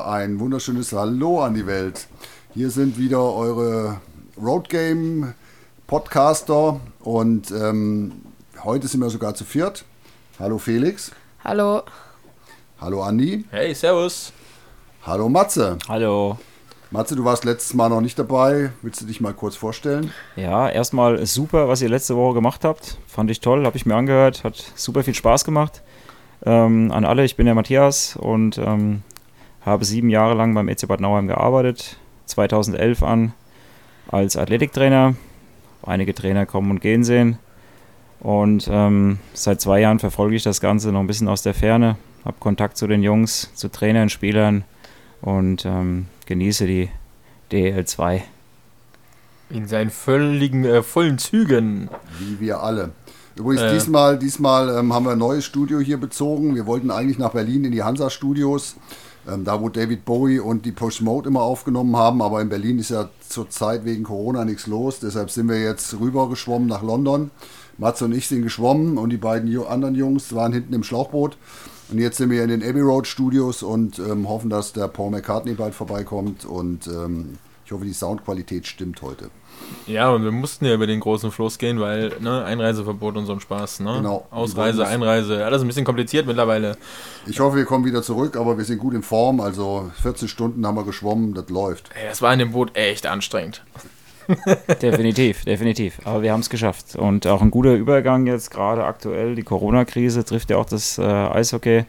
Ein wunderschönes Hallo an die Welt. Hier sind wieder eure Roadgame Podcaster und ähm, heute sind wir sogar zu viert. Hallo Felix. Hallo. Hallo Andi. Hey, servus. Hallo Matze. Hallo. Matze, du warst letztes Mal noch nicht dabei. Willst du dich mal kurz vorstellen? Ja, erstmal super, was ihr letzte Woche gemacht habt. Fand ich toll, habe ich mir angehört. Hat super viel Spaß gemacht. Ähm, an alle, ich bin der Matthias und ähm, habe sieben Jahre lang beim EC Bad Nauheim gearbeitet. 2011 an als Athletiktrainer. Einige Trainer kommen und gehen sehen. Und ähm, seit zwei Jahren verfolge ich das Ganze noch ein bisschen aus der Ferne. Habe Kontakt zu den Jungs, zu Trainern, Spielern und ähm, genieße die DL2. In seinen völligen, äh, vollen Zügen. Wie wir alle. Übrigens, äh. diesmal, diesmal ähm, haben wir ein neues Studio hier bezogen. Wir wollten eigentlich nach Berlin in die Hansa-Studios, ähm, da wo David Bowie und die Push Mode immer aufgenommen haben. Aber in Berlin ist ja zurzeit wegen Corona nichts los. Deshalb sind wir jetzt rübergeschwommen nach London. Matze und ich sind geschwommen und die beiden anderen Jungs waren hinten im Schlauchboot. Und jetzt sind wir in den Abbey Road Studios und ähm, hoffen, dass der Paul McCartney bald vorbeikommt. Und ähm, ich hoffe, die Soundqualität stimmt heute. Ja, und wir mussten ja über den großen Fluss gehen, weil ne, Einreiseverbot und so ein Spaß. Ne? Genau. Ausreise, Einreise, alles ein bisschen kompliziert mittlerweile. Ich hoffe, wir kommen wieder zurück, aber wir sind gut in Form. Also 14 Stunden haben wir geschwommen, das läuft. Ey, das war in dem Boot echt anstrengend. definitiv, definitiv. Aber wir haben es geschafft. Und auch ein guter Übergang jetzt gerade aktuell. Die Corona-Krise trifft ja auch das äh, Eishockey.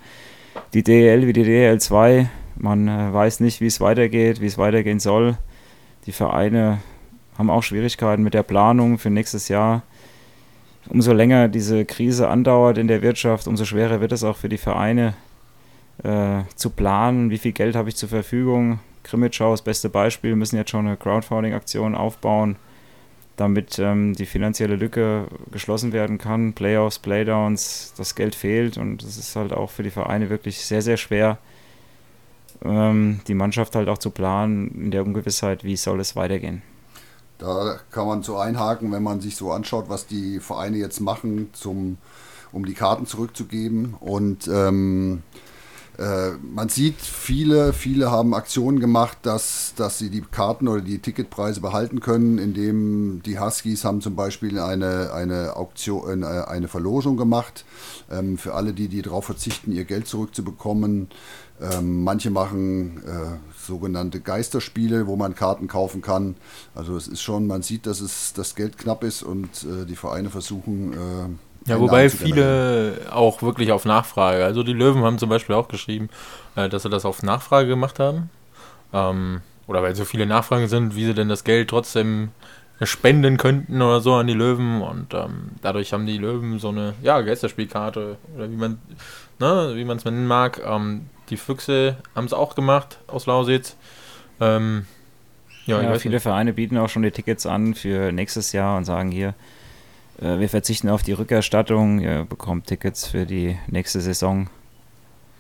Die DEL wie die DEL2. Man äh, weiß nicht, wie es weitergeht, wie es weitergehen soll. Die Vereine haben auch Schwierigkeiten mit der Planung für nächstes Jahr. Umso länger diese Krise andauert in der Wirtschaft, umso schwerer wird es auch für die Vereine äh, zu planen, wie viel Geld habe ich zur Verfügung. Krimitschau, das beste Beispiel, wir müssen jetzt schon eine Crowdfunding-Aktion aufbauen, damit ähm, die finanzielle Lücke geschlossen werden kann. Playoffs, Playdowns, das Geld fehlt und es ist halt auch für die Vereine wirklich sehr, sehr schwer, ähm, die Mannschaft halt auch zu planen in der Ungewissheit, wie soll es weitergehen. Da kann man so einhaken, wenn man sich so anschaut, was die Vereine jetzt machen, zum, um die Karten zurückzugeben. Und ähm, äh, man sieht, viele, viele haben Aktionen gemacht, dass, dass sie die Karten oder die Ticketpreise behalten können, indem die Huskies haben zum Beispiel eine, eine Auktion, äh, eine Verlosung gemacht, ähm, für alle, die, die darauf verzichten, ihr Geld zurückzubekommen. Ähm, manche machen äh, sogenannte Geisterspiele, wo man Karten kaufen kann. Also es ist schon, man sieht, dass es das Geld knapp ist und äh, die Vereine versuchen. Äh, ja, wobei viele auch wirklich auf Nachfrage. Also die Löwen haben zum Beispiel auch geschrieben, äh, dass sie das auf Nachfrage gemacht haben. Ähm, oder weil so viele Nachfragen sind, wie sie denn das Geld trotzdem spenden könnten oder so an die Löwen und ähm, dadurch haben die Löwen so eine ja Geisterspielkarte oder wie man ne, wie man es nennen mag ähm, die Füchse haben es auch gemacht aus Lausitz. Ähm, ja, ja viele nicht. Vereine bieten auch schon die Tickets an für nächstes Jahr und sagen hier, äh, wir verzichten auf die Rückerstattung, ihr bekommt Tickets für die nächste Saison.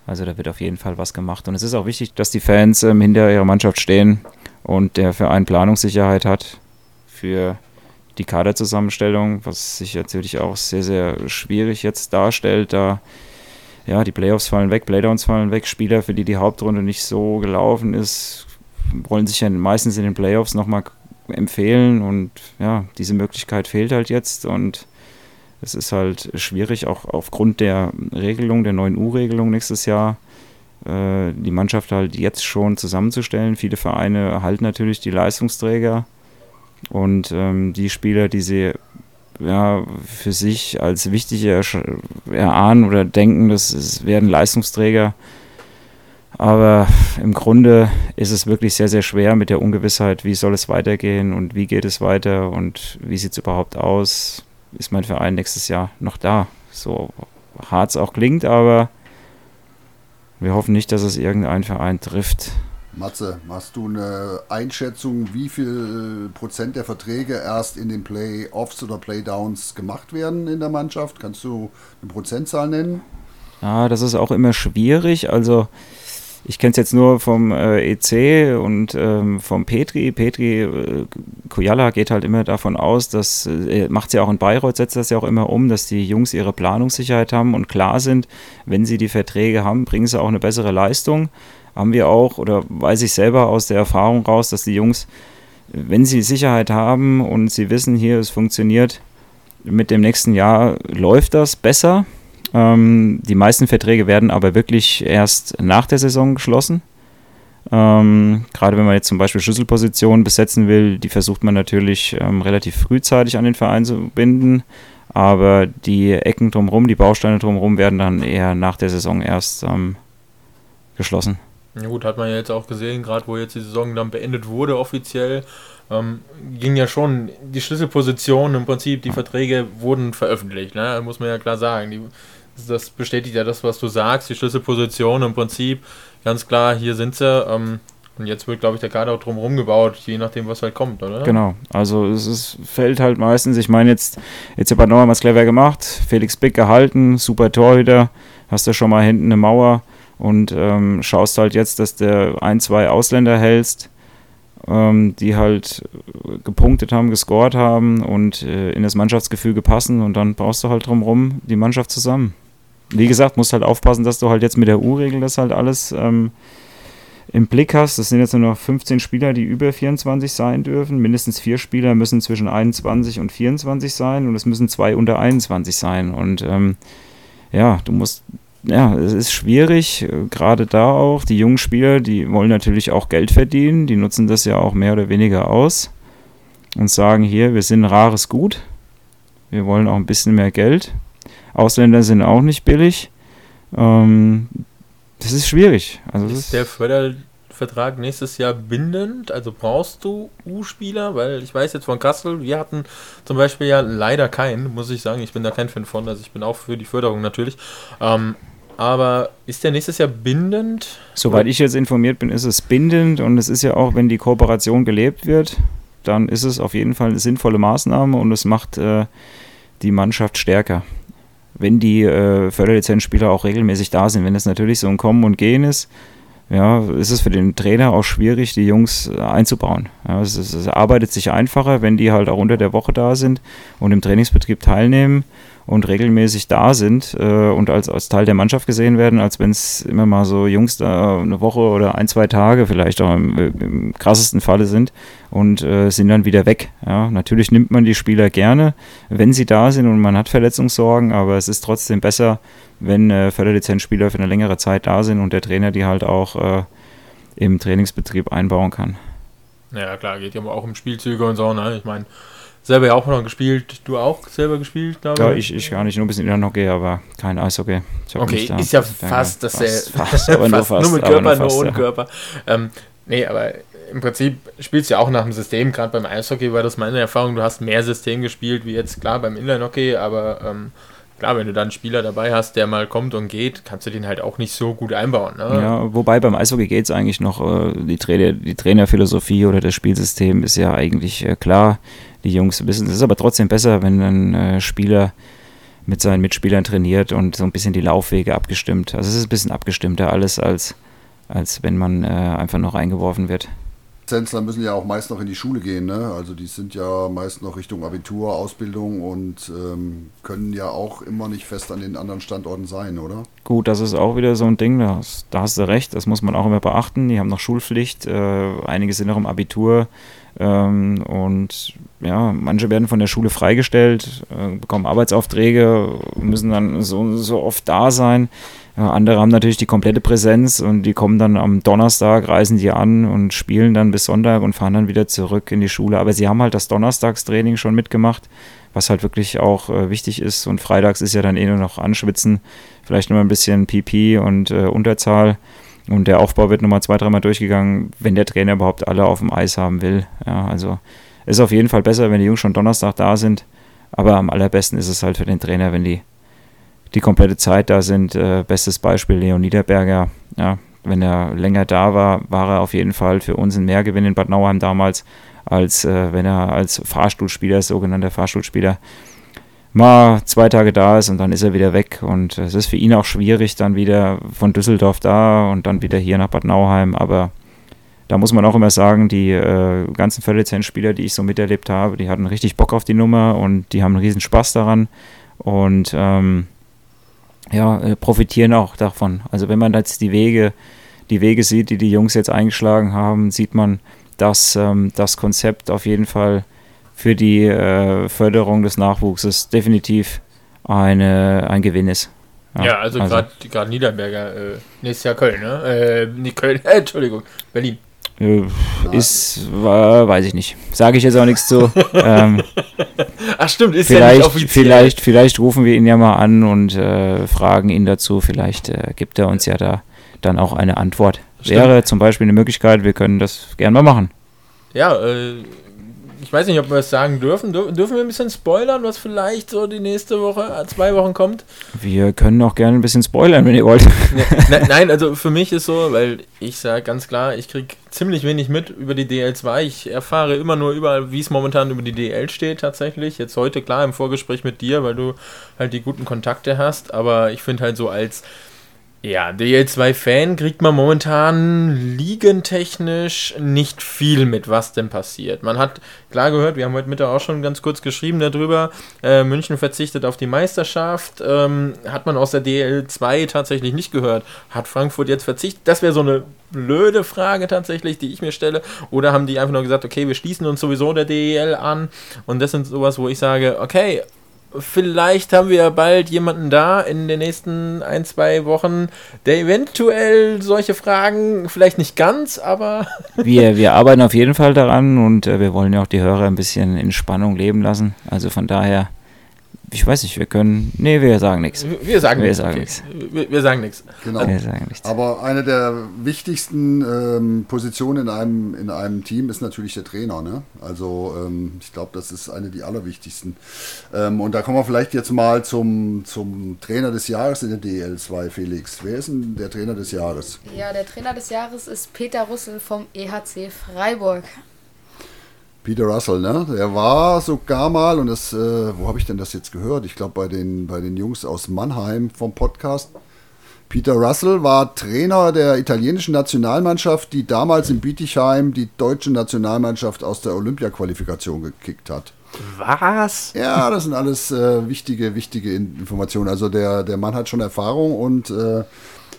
Also da wird auf jeden Fall was gemacht. Und es ist auch wichtig, dass die Fans ähm, hinter ihrer Mannschaft stehen und der Verein Planungssicherheit hat für die Kaderzusammenstellung, was sich natürlich auch sehr, sehr schwierig jetzt darstellt, da ja, die Playoffs fallen weg, Playdowns fallen weg, Spieler, für die die Hauptrunde nicht so gelaufen ist, wollen sich ja meistens in den Playoffs nochmal empfehlen und ja, diese Möglichkeit fehlt halt jetzt und es ist halt schwierig, auch aufgrund der Regelung, der neuen U-Regelung nächstes Jahr, äh, die Mannschaft halt jetzt schon zusammenzustellen. Viele Vereine erhalten natürlich die Leistungsträger und ähm, die Spieler, die sie ja, für sich als wichtig erahnen oder denken, dass es werden Leistungsträger. Aber im Grunde ist es wirklich sehr, sehr schwer mit der Ungewissheit, wie soll es weitergehen und wie geht es weiter und wie sieht es überhaupt aus. Ist mein Verein nächstes Jahr noch da? So hart es auch klingt, aber wir hoffen nicht, dass es irgendein Verein trifft. Matze, hast du eine Einschätzung, wie viel Prozent der Verträge erst in den Playoffs oder Playdowns gemacht werden in der Mannschaft? Kannst du eine Prozentzahl nennen? Ja, das ist auch immer schwierig. Also ich kenne es jetzt nur vom äh, EC und ähm, vom Petri. Petri äh, Kujala geht halt immer davon aus, dass, äh, macht sie auch in Bayreuth, setzt das ja auch immer um, dass die Jungs ihre Planungssicherheit haben und klar sind, wenn sie die Verträge haben, bringen sie auch eine bessere Leistung. Haben wir auch, oder weiß ich selber aus der Erfahrung raus, dass die Jungs, wenn sie Sicherheit haben und sie wissen, hier, es funktioniert, mit dem nächsten Jahr läuft das besser. Ähm, die meisten Verträge werden aber wirklich erst nach der Saison geschlossen. Ähm, gerade wenn man jetzt zum Beispiel Schlüsselpositionen besetzen will, die versucht man natürlich ähm, relativ frühzeitig an den Verein zu binden. Aber die Ecken drumherum, die Bausteine drumherum werden dann eher nach der Saison erst ähm, geschlossen. Ja gut, hat man ja jetzt auch gesehen, gerade wo jetzt die Saison dann beendet wurde offiziell, ähm, ging ja schon die Schlüsselpositionen im Prinzip, die Verträge wurden veröffentlicht, ne? muss man ja klar sagen. Die, das bestätigt ja das, was du sagst, die Schlüsselpositionen im Prinzip, ganz klar, hier sind sie. Ähm, und jetzt wird, glaube ich, der Kader auch drumherum gebaut, je nachdem, was halt kommt, oder? Genau, also es ist, fällt halt meistens, ich meine jetzt, jetzt hat Neuer mal clever gemacht, Felix Bick gehalten, super Torhüter, hast du schon mal hinten eine Mauer und ähm, schaust halt jetzt, dass du ein, zwei Ausländer hältst, ähm, die halt gepunktet haben, gescored haben und äh, in das Mannschaftsgefüge passen und dann brauchst du halt drumherum die Mannschaft zusammen. Wie gesagt, musst halt aufpassen, dass du halt jetzt mit der U-Regel das halt alles ähm, im Blick hast. Das sind jetzt nur noch 15 Spieler, die über 24 sein dürfen. Mindestens vier Spieler müssen zwischen 21 und 24 sein und es müssen zwei unter 21 sein. Und ähm, ja, du musst ja, es ist schwierig, äh, gerade da auch. Die jungen Spieler, die wollen natürlich auch Geld verdienen, die nutzen das ja auch mehr oder weniger aus und sagen hier, wir sind ein rares Gut, wir wollen auch ein bisschen mehr Geld. Ausländer sind auch nicht billig. Ähm, das ist schwierig. Also ist, ist der Fördervertrag nächstes Jahr bindend? Also brauchst du U-Spieler? Weil ich weiß jetzt von Kassel, wir hatten zum Beispiel ja leider keinen, muss ich sagen. Ich bin da kein Fan von, also ich bin auch für die Förderung natürlich. Ähm, aber ist der nächstes Jahr bindend? Soweit ich jetzt informiert bin, ist es bindend und es ist ja auch, wenn die Kooperation gelebt wird, dann ist es auf jeden Fall eine sinnvolle Maßnahme und es macht äh, die Mannschaft stärker. Wenn die äh, Förderlizenzspieler auch regelmäßig da sind, wenn es natürlich so ein Kommen und Gehen ist, ja, ist es für den Trainer auch schwierig, die Jungs äh, einzubauen. Ja, es, es, es arbeitet sich einfacher, wenn die halt auch unter der Woche da sind und im Trainingsbetrieb teilnehmen und regelmäßig da sind äh, und als, als Teil der Mannschaft gesehen werden, als wenn es immer mal so Jungs da eine Woche oder ein, zwei Tage vielleicht auch im, im krassesten Falle sind und äh, sind dann wieder weg. Ja, natürlich nimmt man die Spieler gerne, wenn sie da sind und man hat Verletzungssorgen, aber es ist trotzdem besser, wenn äh, Förderlizenzspieler für eine längere Zeit da sind und der Trainer die halt auch äh, im Trainingsbetrieb einbauen kann. Ja, klar, geht ja auch um Spielzüge und so, ne? Ich meine, selber ja auch noch gespielt. Du auch selber gespielt, glaube ich? Ja, ich, ich gar nicht, nur ein bisschen Inlandhockey, aber kein Eishockey. Okay, ist ja fast das fast, fast, nur, fast, nur mit Körper, nur, fast, ohne ja. Körper. Ähm, nee, aber im Prinzip spielst du ja auch nach dem System, gerade beim Eishockey war das meine Erfahrung, du hast mehr System gespielt wie jetzt klar beim Inlandhockey, aber ähm, klar, wenn du dann einen Spieler dabei hast, der mal kommt und geht, kannst du den halt auch nicht so gut einbauen. Ne? Ja, wobei beim Eishockey geht es eigentlich noch, äh, die, Trainer, die Trainerphilosophie oder das Spielsystem ist ja eigentlich äh, klar die Jungs wissen. Es ist aber trotzdem besser, wenn ein äh, Spieler mit seinen Mitspielern trainiert und so ein bisschen die Laufwege abgestimmt. Also es ist ein bisschen abgestimmter alles, als, als wenn man äh, einfach noch reingeworfen wird. Zenzler müssen ja auch meist noch in die Schule gehen, ne? Also die sind ja meist noch Richtung Abitur, Ausbildung und ähm, können ja auch immer nicht fest an den anderen Standorten sein, oder? Gut, das ist auch wieder so ein Ding, da hast, da hast du recht, das muss man auch immer beachten. Die haben noch Schulpflicht, äh, einige sind noch im Abitur ähm, und ja, manche werden von der Schule freigestellt, äh, bekommen Arbeitsaufträge, müssen dann so, so oft da sein. Ja, andere haben natürlich die komplette Präsenz und die kommen dann am Donnerstag, reisen die an und spielen dann bis Sonntag und fahren dann wieder zurück in die Schule. Aber sie haben halt das Donnerstagstraining schon mitgemacht, was halt wirklich auch äh, wichtig ist. Und freitags ist ja dann eh nur noch Anschwitzen, vielleicht nur ein bisschen PP und äh, Unterzahl. Und der Aufbau wird nochmal zwei, dreimal durchgegangen, wenn der Trainer überhaupt alle auf dem Eis haben will. Ja, also ist auf jeden Fall besser, wenn die Jungs schon Donnerstag da sind. Aber am allerbesten ist es halt für den Trainer, wenn die die komplette Zeit da sind. Äh, bestes Beispiel Leon Niederberger. Ja, wenn er länger da war, war er auf jeden Fall für uns ein Mehrgewinn in Bad Nauheim damals, als äh, wenn er als Fahrstuhlspieler, sogenannter Fahrstuhlspieler, mal zwei Tage da ist und dann ist er wieder weg. Und es ist für ihn auch schwierig, dann wieder von Düsseldorf da und dann wieder hier nach Bad Nauheim. Aber da muss man auch immer sagen, die äh, ganzen Verlizenzspieler, die ich so miterlebt habe, die hatten richtig Bock auf die Nummer und die haben einen riesen Spaß daran und ähm, ja, äh, profitieren auch davon. Also wenn man jetzt die Wege die Wege sieht, die die Jungs jetzt eingeschlagen haben, sieht man, dass ähm, das Konzept auf jeden Fall für die äh, Förderung des Nachwuchses definitiv eine, ein Gewinn ist. Ja, ja also, also gerade Niederberger, äh, nächstes Jahr Köln, ne? Äh, nicht Köln, äh, Entschuldigung, Berlin. Äh, ist, weiß ich nicht. Sage ich jetzt auch nichts zu. ähm, Ach stimmt, ist vielleicht, ja nicht offiziell. Vielleicht, vielleicht rufen wir ihn ja mal an und äh, fragen ihn dazu. Vielleicht äh, gibt er uns ja da dann auch eine Antwort. Stimmt. Wäre zum Beispiel eine Möglichkeit, wir können das gerne mal machen. Ja, äh, ich weiß nicht, ob wir es sagen dürfen. Dürfen wir ein bisschen spoilern, was vielleicht so die nächste Woche, äh, zwei Wochen kommt? Wir können auch gerne ein bisschen spoilern, wenn ihr wollt. Ne, ne, nein, also für mich ist so, weil ich sage ganz klar, ich kriege ziemlich wenig mit über die DL2. Ich erfahre immer nur überall, wie es momentan über die DL steht tatsächlich. Jetzt heute klar im Vorgespräch mit dir, weil du halt die guten Kontakte hast. Aber ich finde halt so als ja, DL2-Fan kriegt man momentan liegentechnisch nicht viel mit, was denn passiert. Man hat klar gehört, wir haben heute Mittag auch schon ganz kurz geschrieben darüber, äh, München verzichtet auf die Meisterschaft, ähm, hat man aus der DL2 tatsächlich nicht gehört. Hat Frankfurt jetzt verzichtet? Das wäre so eine blöde Frage tatsächlich, die ich mir stelle. Oder haben die einfach nur gesagt, okay, wir schließen uns sowieso der DEL an und das sind sowas, wo ich sage, okay, vielleicht haben wir ja bald jemanden da in den nächsten ein, zwei Wochen, der eventuell solche Fragen, vielleicht nicht ganz, aber. wir, wir arbeiten auf jeden Fall daran und äh, wir wollen ja auch die Hörer ein bisschen in Spannung leben lassen. Also von daher ich weiß nicht, wir können. Nee, wir sagen nichts. Wir sagen nichts. Okay. Wir, wir, sagen nichts. Genau. Wir sagen nichts. Aber eine der wichtigsten ähm, Positionen in einem, in einem Team ist natürlich der Trainer. Ne? Also ähm, ich glaube, das ist eine der allerwichtigsten. Ähm, und da kommen wir vielleicht jetzt mal zum, zum Trainer des Jahres in der DL2, Felix. Wer ist denn der Trainer des Jahres? Ja, der Trainer des Jahres ist Peter Russell vom EHC Freiburg. Peter Russell, ne? Der war sogar mal, und das, äh, wo habe ich denn das jetzt gehört? Ich glaube bei den, bei den Jungs aus Mannheim vom Podcast. Peter Russell war Trainer der italienischen Nationalmannschaft, die damals in Bietigheim die deutsche Nationalmannschaft aus der Olympia-Qualifikation gekickt hat. Was? Ja, das sind alles äh, wichtige, wichtige Informationen. Also der, der Mann hat schon Erfahrung und äh,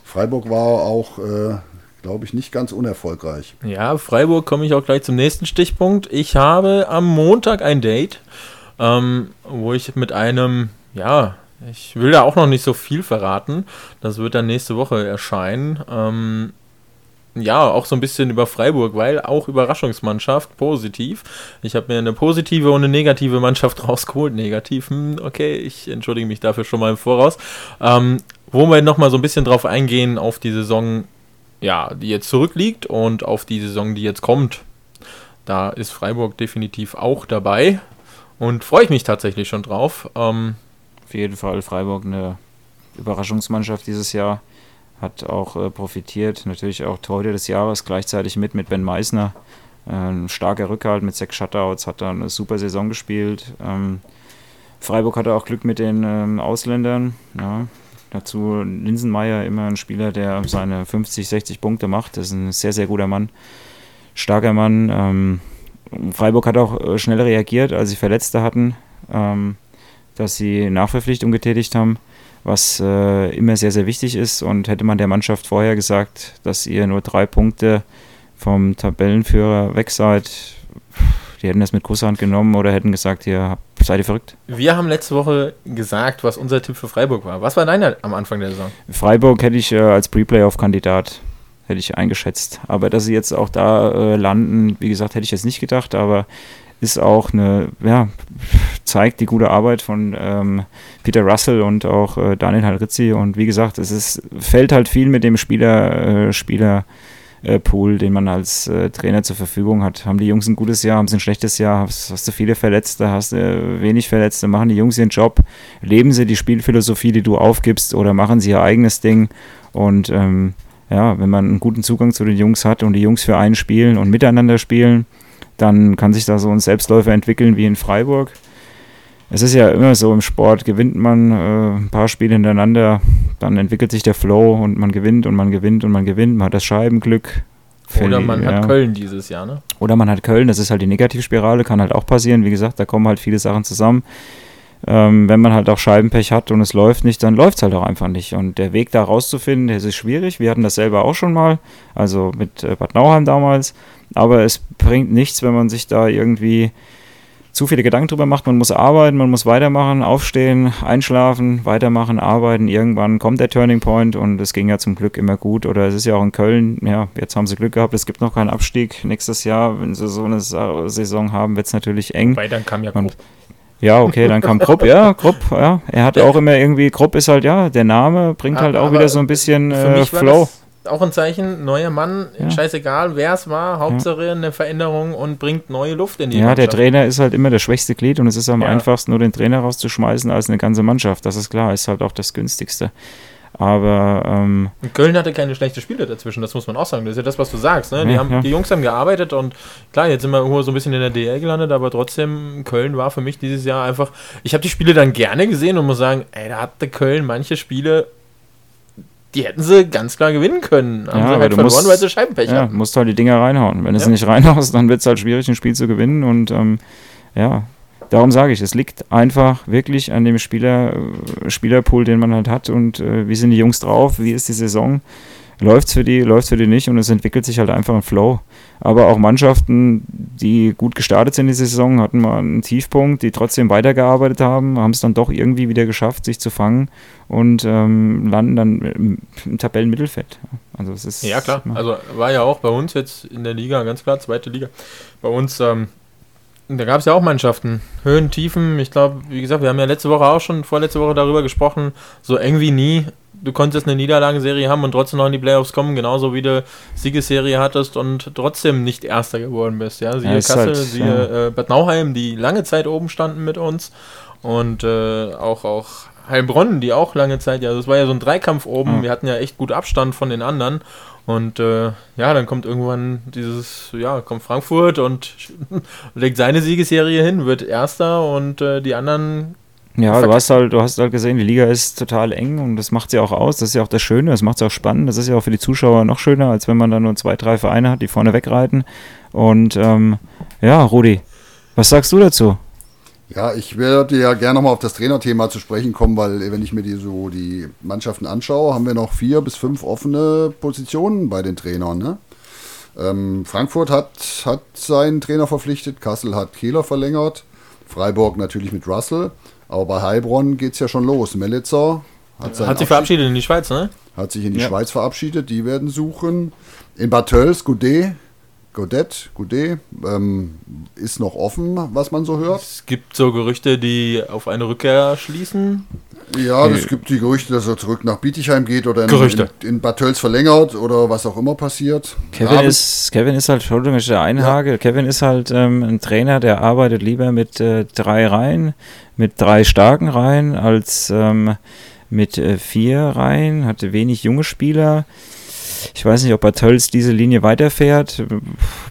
Freiburg war auch äh, glaube ich, nicht ganz unerfolgreich. Ja, Freiburg komme ich auch gleich zum nächsten Stichpunkt. Ich habe am Montag ein Date, ähm, wo ich mit einem, ja, ich will da auch noch nicht so viel verraten. Das wird dann nächste Woche erscheinen. Ähm, ja, auch so ein bisschen über Freiburg, weil auch Überraschungsmannschaft, positiv. Ich habe mir eine positive und eine negative Mannschaft rausgeholt. Negativ, hm, okay, ich entschuldige mich dafür schon mal im Voraus. Ähm, wo wir nochmal so ein bisschen drauf eingehen, auf die Saison ja, die jetzt zurückliegt und auf die Saison, die jetzt kommt. Da ist Freiburg definitiv auch dabei und freue ich mich tatsächlich schon drauf. Ähm, Auf jeden Fall Freiburg eine Überraschungsmannschaft dieses Jahr. Hat auch äh, profitiert, natürlich auch Torhüter des Jahres gleichzeitig mit, mit Ben Meissner. Ein starker Rückhalt mit sechs Shutouts, hat da eine super Saison gespielt. Ähm, Freiburg hatte auch Glück mit den ähm, Ausländern. Ja, Dazu Linsenmeier, immer ein Spieler, der seine 50, 60 Punkte macht. Das ist ein sehr, sehr guter Mann. Starker Mann. Ähm, Freiburg hat auch äh, schnell reagiert, als sie Verletzte hatten, ähm, dass sie Nachverpflichtung getätigt haben, was äh, immer sehr, sehr wichtig ist. Und hätte man der Mannschaft vorher gesagt, dass ihr nur drei Punkte vom Tabellenführer weg seid, die hätten das mit Kusshand genommen oder hätten gesagt, ihr seid ihr verrückt. Wir haben letzte Woche gesagt, was unser Tipp für Freiburg war. Was war deiner am Anfang der Saison? Freiburg hätte ich äh, als Pre-Playoff-Kandidat hätte ich eingeschätzt. Aber dass sie jetzt auch da äh, landen, wie gesagt, hätte ich jetzt nicht gedacht, aber ist auch eine, ja, zeigt die gute Arbeit von ähm, Peter Russell und auch äh, Daniel Halrizzi. Und wie gesagt, es ist, fällt halt viel mit dem Spieler, äh, Spieler äh, Pool, den man als äh, Trainer zur Verfügung hat. Haben die Jungs ein gutes Jahr, haben sie ein schlechtes Jahr, hast, hast du viele Verletzte, hast du äh, wenig Verletzte, machen die Jungs ihren Job, leben sie die Spielphilosophie, die du aufgibst, oder machen sie ihr eigenes Ding und ähm, ja, wenn man einen guten Zugang zu den Jungs hat und die Jungs für einen spielen und miteinander spielen, dann kann sich da so ein Selbstläufer entwickeln wie in Freiburg es ist ja immer so im Sport, gewinnt man äh, ein paar Spiele hintereinander, dann entwickelt sich der Flow und man gewinnt und man gewinnt und man gewinnt, man hat das Scheibenglück. Oder man ja. hat Köln dieses Jahr, ne? Oder man hat Köln, das ist halt die Negativspirale, kann halt auch passieren. Wie gesagt, da kommen halt viele Sachen zusammen. ähm, wenn man halt auch Scheibenpech hat und es läuft nicht, dann läuft es halt auch einfach nicht. Und der Weg da rauszufinden, der ist schwierig. Wir hatten das selber auch schon mal, also mit äh, Bad Nauheim damals. Aber es bringt nichts, wenn man sich da irgendwie zu viele Gedanken drüber macht. Man muss arbeiten, man muss weitermachen, aufstehen, einschlafen, weitermachen, arbeiten. Irgendwann kommt der Turning Point und es ging ja zum Glück immer gut. Oder es ist ja auch in Köln, ja, jetzt haben sie Glück gehabt, es gibt noch keinen Abstieg. Nächstes Jahr, wenn sie so eine Saison haben, wird es natürlich eng. Weil dann kam ja Krupp. Ja, okay, dann kam Krupp, ja, Krupp, ja. Er hat auch immer irgendwie, Krupp ist halt, ja, der Name bringt halt auch wieder so ein bisschen äh, Flow auch ein Zeichen, neuer Mann, ja. scheißegal, wer es war, Hauptsache eine Veränderung und bringt neue Luft in die Ja, Mannschaft. der Trainer ist halt immer das schwächste Glied und es ist am ja. einfachsten, nur den Trainer rauszuschmeißen als eine ganze Mannschaft. Das ist klar, ist halt auch das günstigste. Aber ähm, Köln hatte keine schlechte Spiele dazwischen, das muss man auch sagen. Das ist ja das, was du sagst. Ne? Die, ja, haben, ja. die Jungs haben gearbeitet und klar, jetzt sind wir so ein bisschen in der DL gelandet, aber trotzdem, Köln war für mich dieses Jahr einfach. Ich habe die Spiele dann gerne gesehen und muss sagen, ey, da hatte Köln manche Spiele die hätten sie ganz klar gewinnen können. Haben ja, sie halt verloren, musst, weil sie Scheibenpech ja, hatten. musst halt die Dinger reinhauen. Wenn du ja. es nicht reinhaust, dann wird es halt schwierig, ein Spiel zu gewinnen. Und ähm, ja, darum sage ich, es liegt einfach wirklich an dem Spieler, äh, Spielerpool, den man halt hat und äh, wie sind die Jungs drauf, wie ist die Saison läuft es für die, läuft für die nicht und es entwickelt sich halt einfach ein Flow. Aber auch Mannschaften, die gut gestartet sind in dieser Saison, hatten mal einen Tiefpunkt, die trotzdem weitergearbeitet haben, haben es dann doch irgendwie wieder geschafft, sich zu fangen und ähm, landen dann im, im Tabellenmittelfeld. Also es ist ja klar. Also war ja auch bei uns jetzt in der Liga ganz klar zweite Liga. Bei uns ähm, da gab es ja auch Mannschaften, Höhen, Tiefen. Ich glaube, wie gesagt, wir haben ja letzte Woche auch schon, vorletzte Woche darüber gesprochen, so eng wie nie du konntest eine Niederlagenserie haben und trotzdem noch in die Playoffs kommen, genauso wie du Siegesserie hattest und trotzdem nicht Erster geworden bist. Ja, siehe ja, Kassel, halt, siehe ja. äh, Bad Nauheim, die lange Zeit oben standen mit uns und äh, auch, auch Heilbronn, die auch lange Zeit, ja, das war ja so ein Dreikampf oben, mhm. wir hatten ja echt gut Abstand von den anderen und äh, ja, dann kommt irgendwann dieses, ja, kommt Frankfurt und legt seine Siegesserie hin, wird Erster und äh, die anderen ja, du hast halt, du hast halt gesehen, die Liga ist total eng und das macht sie auch aus. Das ist ja auch das Schöne, das macht es auch spannend. Das ist ja auch für die Zuschauer noch schöner, als wenn man da nur zwei, drei Vereine hat, die vorne wegreiten. Und ähm, ja, Rudi, was sagst du dazu? Ja, ich werde ja gerne nochmal auf das Trainerthema zu sprechen kommen, weil wenn ich mir die so die Mannschaften anschaue, haben wir noch vier bis fünf offene Positionen bei den Trainern. Ne? Ähm, Frankfurt hat, hat seinen Trainer verpflichtet, Kassel hat Kehler verlängert, Freiburg natürlich mit Russell. Aber bei Heilbronn geht es ja schon los. Melitzer hat, hat sich verabschiedet in die Schweiz, ne? Hat sich in die ja. Schweiz verabschiedet, die werden suchen. In Bad Tölz, Goudet, Godet, Goudet, ähm, ist noch offen, was man so hört. Es gibt so Gerüchte, die auf eine Rückkehr schließen. Ja, es gibt die Gerüchte, dass er zurück nach Bietigheim geht oder in, in, in, Bad Tölz verlängert oder was auch immer passiert. Kevin, ist, Kevin ist halt, Entschuldigung, ich einhage, ja. Kevin ist halt ähm, ein Trainer, der arbeitet lieber mit äh, drei Reihen, mit drei starken Reihen als ähm, mit äh, vier Reihen, hatte wenig junge Spieler. Ich weiß nicht, ob Bad Tölz diese Linie weiterfährt.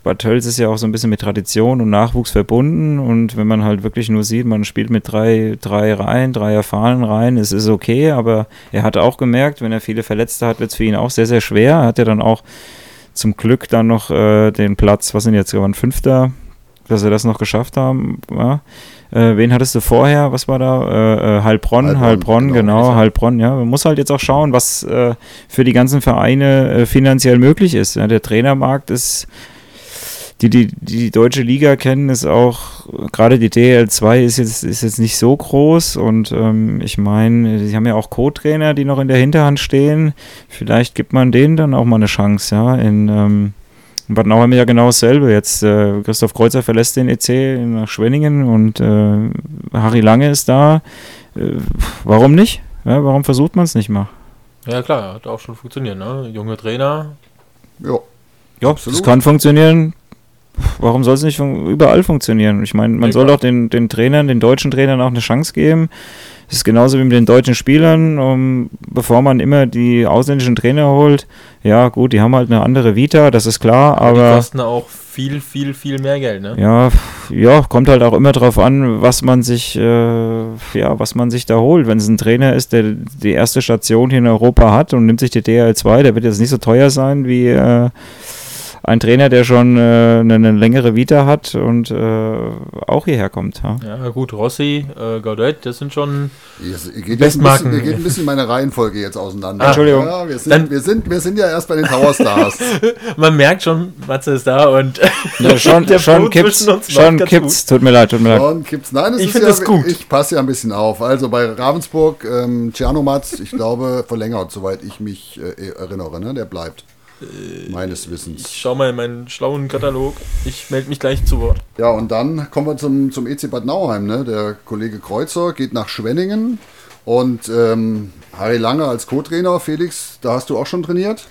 Bad Tölz ist ja auch so ein bisschen mit Tradition und Nachwuchs verbunden und wenn man halt wirklich nur sieht, man spielt mit drei, drei Reihen, drei erfahrenen Reihen, es ist okay, aber er hat auch gemerkt, wenn er viele Verletzte hat, wird es für ihn auch sehr, sehr schwer. Er hat ja dann auch zum Glück dann noch äh, den Platz, was sind jetzt gewonnen, Fünfter, dass er das noch geschafft haben. Ja. Äh, wen hattest du vorher? Was war da? Äh, äh, Heilbronn, Heilbronn, Heilbronn genau, genau Heilbronn, ja. Man muss halt jetzt auch schauen, was äh, für die ganzen Vereine äh, finanziell möglich ist. Ja, der Trainermarkt ist, die, die die deutsche Liga kennen, ist auch, gerade die DL2 ist jetzt, ist jetzt nicht so groß und ähm, ich meine, sie haben ja auch Co-Trainer, die noch in der Hinterhand stehen. Vielleicht gibt man denen dann auch mal eine Chance, ja, in ähm, in Bad Nauheim ja genau dasselbe. Jetzt äh, Christoph Kreuzer verlässt den EC nach Schwenningen und äh, Harry Lange ist da. Äh, warum nicht? Ja, warum versucht man es nicht mal? Ja klar, hat auch schon funktioniert, ne? Junge Trainer. Ja. Ja, Absolut. das kann funktionieren. Warum soll es nicht fun überall funktionieren? Ich meine, man ja, soll doch den, den Trainern, den deutschen Trainern auch eine Chance geben. Das ist genauso wie mit den deutschen Spielern, um, bevor man immer die ausländischen Trainer holt. Ja, gut, die haben halt eine andere Vita, das ist klar, aber. die kosten auch viel, viel, viel mehr Geld, ne? Ja, ja, kommt halt auch immer drauf an, was man sich, äh, ja, was man sich da holt. Wenn es ein Trainer ist, der die erste Station hier in Europa hat und nimmt sich die DL2, der wird jetzt nicht so teuer sein wie. Äh, ein Trainer, der schon äh, eine, eine, längere Vita hat und äh, auch hierher kommt. Ja, ja gut, Rossi, äh, Gaudet, das sind schon yes, geht Bestmarken. Bisschen, geht ein bisschen meine Reihenfolge jetzt auseinander. Ah, Entschuldigung. Ja, wir, sind, Dann, wir, sind, wir sind ja erst bei den Tower Stars. Man merkt schon, Matze ist da und ja, schon, der schon kippt's, schon kippt's. Tut mir leid, tut mir leid. Schon kippt's. Nein, ich finde ja, das gut. Ich passe ja ein bisschen auf. Also bei Ravensburg, ähm, Tschernomatz, ich glaube, verlängert, soweit ich mich äh, erinnere. Ne? Der bleibt. Äh, meines Wissens. Ich schau mal in meinen schlauen Katalog. Ich melde mich gleich zu Wort. Ja, und dann kommen wir zum, zum EC Bad Nauheim. Ne? Der Kollege Kreuzer geht nach Schwenningen und ähm, Harry Lange als Co-Trainer. Felix, da hast du auch schon trainiert?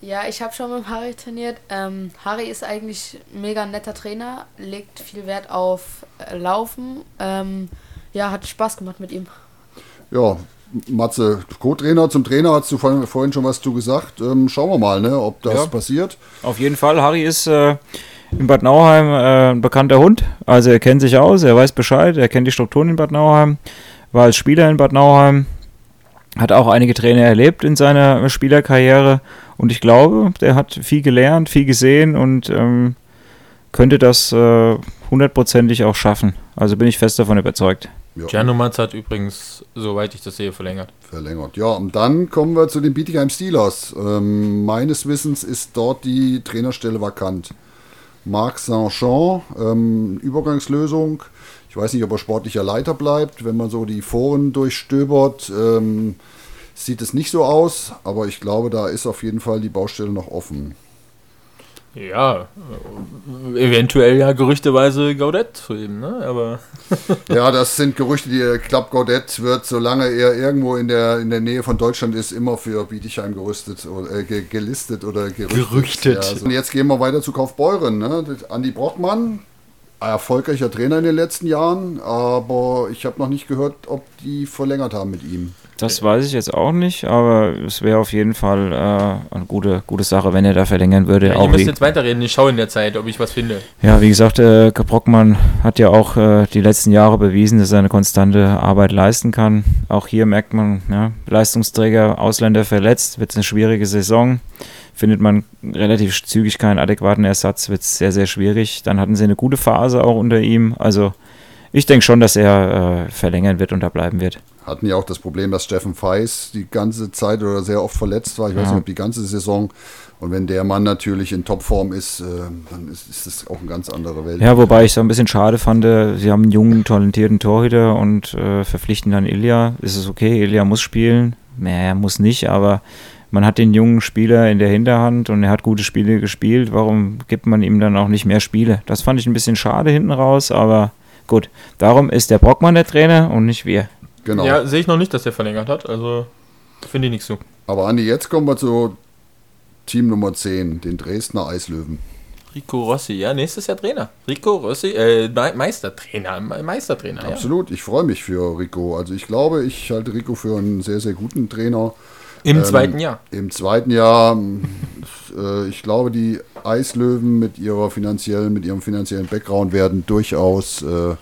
Ja, ich habe schon mit Harry trainiert. Ähm, Harry ist eigentlich ein mega netter Trainer, legt viel Wert auf äh, Laufen. Ähm, ja, hat Spaß gemacht mit ihm. Ja, Matze, Co-Trainer zum Trainer, hast du vorhin, vorhin schon was zu gesagt. Ähm, schauen wir mal, ne, ob das ja, passiert. Auf jeden Fall. Harry ist äh, in Bad Nauheim äh, ein bekannter Hund. Also er kennt sich aus, er weiß Bescheid, er kennt die Strukturen in Bad Nauheim, war als Spieler in Bad Nauheim, hat auch einige Trainer erlebt in seiner Spielerkarriere und ich glaube, der hat viel gelernt, viel gesehen und ähm, könnte das äh, hundertprozentig auch schaffen. Also bin ich fest davon überzeugt. Ja. Giannomatz hat übrigens, soweit ich das sehe, verlängert. Verlängert, ja. Und dann kommen wir zu den Bietigheim Steelers. Ähm, meines Wissens ist dort die Trainerstelle vakant. Marc Saint-Jean, ähm, Übergangslösung. Ich weiß nicht, ob er sportlicher Leiter bleibt. Wenn man so die Foren durchstöbert, ähm, sieht es nicht so aus. Aber ich glaube, da ist auf jeden Fall die Baustelle noch offen. Ja, eventuell ja gerüchteweise Gaudet zu ihm, ne? Aber ja, das sind Gerüchte, die ich glaube, Gaudet wird, solange er irgendwo in der, in der Nähe von Deutschland ist, immer für Bietigheim gerüstet oder äh, gelistet oder gerüchtet. gerüchtet. Ja, also, und jetzt gehen wir weiter zu Kaufbeuren. Ne? Andi Brockmann, erfolgreicher Trainer in den letzten Jahren, aber ich habe noch nicht gehört, ob die verlängert haben mit ihm. Das weiß ich jetzt auch nicht, aber es wäre auf jeden Fall äh, eine gute, gute Sache, wenn er da verlängern würde. Ja, ihr müsst jetzt weiterreden, ich schaue in der Zeit, ob ich was finde. Ja, wie gesagt, äh, Brockmann hat ja auch äh, die letzten Jahre bewiesen, dass er eine konstante Arbeit leisten kann. Auch hier merkt man, ja, Leistungsträger, Ausländer verletzt, wird es eine schwierige Saison. Findet man relativ zügig keinen adäquaten Ersatz, wird es sehr, sehr schwierig. Dann hatten sie eine gute Phase auch unter ihm. Also ich denke schon, dass er äh, verlängern wird und da bleiben wird hatten ja auch das Problem, dass Steffen Feis die ganze Zeit oder sehr oft verletzt war. Ich ja. weiß nicht, ob die ganze Saison. Und wenn der Mann natürlich in Topform ist, äh, dann ist, ist das auch eine ganz andere Welt. Ja, wobei ich es ein bisschen schade fand, äh, sie haben einen jungen, talentierten Torhüter und äh, verpflichten dann Ilja. Ist es okay, Ilja muss spielen? Naja, er muss nicht, aber man hat den jungen Spieler in der Hinterhand und er hat gute Spiele gespielt. Warum gibt man ihm dann auch nicht mehr Spiele? Das fand ich ein bisschen schade hinten raus, aber gut. Darum ist der Brockmann der Trainer und nicht wir. Genau. Ja, sehe ich noch nicht, dass er verlängert hat. Also finde ich nichts so. Aber Andi, jetzt kommen wir zu Team Nummer 10, den Dresdner Eislöwen. Rico Rossi, ja, nächstes Jahr Trainer. Rico Rossi, äh, Meistertrainer, Meistertrainer. Absolut, ja. ich freue mich für Rico. Also ich glaube, ich halte Rico für einen sehr, sehr guten Trainer. Im ähm, zweiten Jahr. Im zweiten Jahr. Äh, ich glaube, die Eislöwen mit ihrer finanziellen, mit ihrem finanziellen Background werden durchaus äh,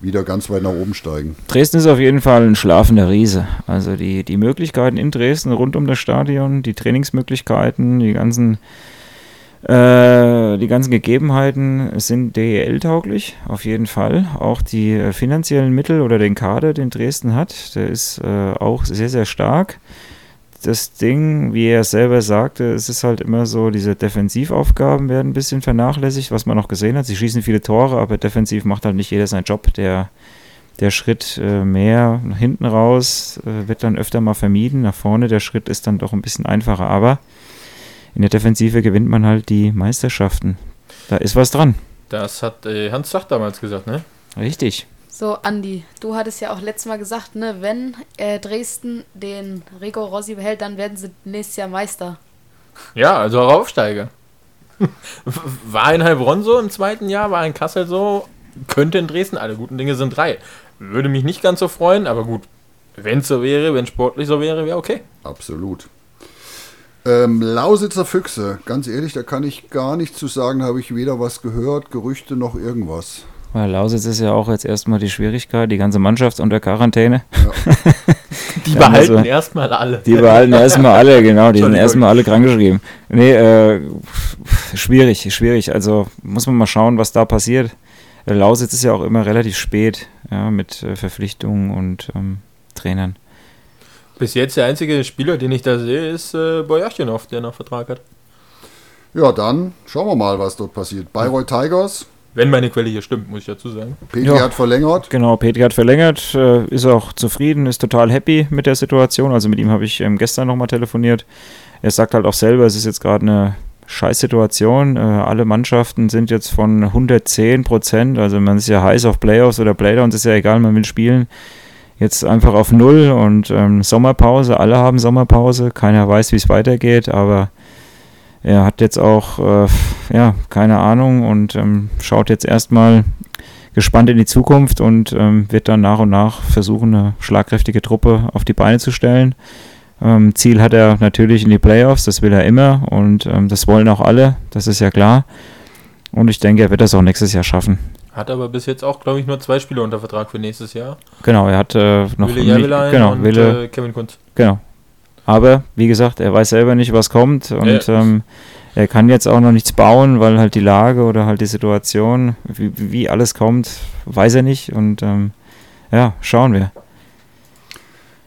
wieder ganz weit nach oben steigen. Dresden ist auf jeden Fall ein schlafender Riese. Also die, die Möglichkeiten in Dresden rund um das Stadion, die Trainingsmöglichkeiten, die ganzen, äh, die ganzen Gegebenheiten sind DEL-tauglich, auf jeden Fall. Auch die finanziellen Mittel oder den Kader, den Dresden hat, der ist äh, auch sehr, sehr stark das Ding, wie er selber sagte, es ist halt immer so, diese Defensivaufgaben werden ein bisschen vernachlässigt, was man auch gesehen hat. Sie schießen viele Tore, aber defensiv macht halt nicht jeder seinen Job. Der, der Schritt äh, mehr hinten raus äh, wird dann öfter mal vermieden. Nach vorne der Schritt ist dann doch ein bisschen einfacher. Aber in der Defensive gewinnt man halt die Meisterschaften. Da ist was dran. Das hat äh, Hans Sach damals gesagt, ne? Richtig. So, Andi, du hattest ja auch letztes Mal gesagt, ne, wenn äh, Dresden den Rico Rossi behält, dann werden sie nächstes Jahr Meister. Ja, also auch Aufsteiger. war in Heilbronn so im zweiten Jahr, war in Kassel so, könnte in Dresden, alle guten Dinge sind drei. Würde mich nicht ganz so freuen, aber gut, wenn es so wäre, wenn sportlich so wäre, wäre okay. Absolut. Ähm, Lausitzer Füchse, ganz ehrlich, da kann ich gar nichts zu sagen, habe ich weder was gehört, Gerüchte noch irgendwas. Weil Lausitz ist ja auch jetzt erstmal die Schwierigkeit, die ganze Mannschaft unter Quarantäne. Ja. die behalten also, erstmal alle. Die behalten erstmal alle, genau, die sind erstmal alle krankgeschrieben. Nee, äh, schwierig, schwierig. Also muss man mal schauen, was da passiert. Lausitz ist ja auch immer relativ spät ja, mit äh, Verpflichtungen und ähm, Trainern. Bis jetzt der einzige Spieler, den ich da sehe, ist äh, Bojaschinov, der noch Vertrag hat. Ja, dann schauen wir mal, was dort passiert. Bayreuth Tigers wenn meine Quelle hier stimmt, muss ich dazu sagen. Petri ja, hat verlängert. Genau, Petri hat verlängert, äh, ist auch zufrieden, ist total happy mit der Situation. Also mit ihm habe ich ähm, gestern nochmal telefoniert. Er sagt halt auch selber, es ist jetzt gerade eine Scheißsituation. Äh, alle Mannschaften sind jetzt von 110 Prozent, also man ist ja heiß auf Playoffs oder Playdowns, ist ja egal, man will spielen. Jetzt einfach auf Null und ähm, Sommerpause, alle haben Sommerpause, keiner weiß, wie es weitergeht, aber er hat jetzt auch, äh, ja, keine Ahnung und ähm, schaut jetzt erstmal gespannt in die Zukunft und ähm, wird dann nach und nach versuchen, eine schlagkräftige Truppe auf die Beine zu stellen. Ähm, Ziel hat er natürlich in die Playoffs, das will er immer und ähm, das wollen auch alle, das ist ja klar. Und ich denke, er wird das auch nächstes Jahr schaffen. Hat aber bis jetzt auch, glaube ich, nur zwei Spiele unter Vertrag für nächstes Jahr. Genau, er hat äh, noch Wille nicht, genau, und Wille, äh, Kevin Kunz. Genau, aber wie gesagt, er weiß selber nicht, was kommt und ja. ähm, er kann jetzt auch noch nichts bauen, weil halt die Lage oder halt die Situation, wie, wie alles kommt, weiß er nicht und ähm, ja, schauen wir.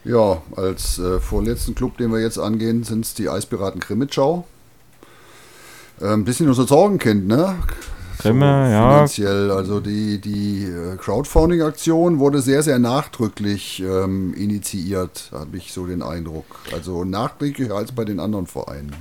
Ja, als äh, vorletzten Club, den wir jetzt angehen, sind es die Eispiraten Krimitschau. Äh, ein bisschen unser Sorgenkind, ne? Grimme, so ja. Finanziell. Also die, die äh, Crowdfunding-Aktion wurde sehr, sehr nachdrücklich ähm, initiiert, habe ich so den Eindruck. Also nachdrücklicher als bei den anderen Vereinen.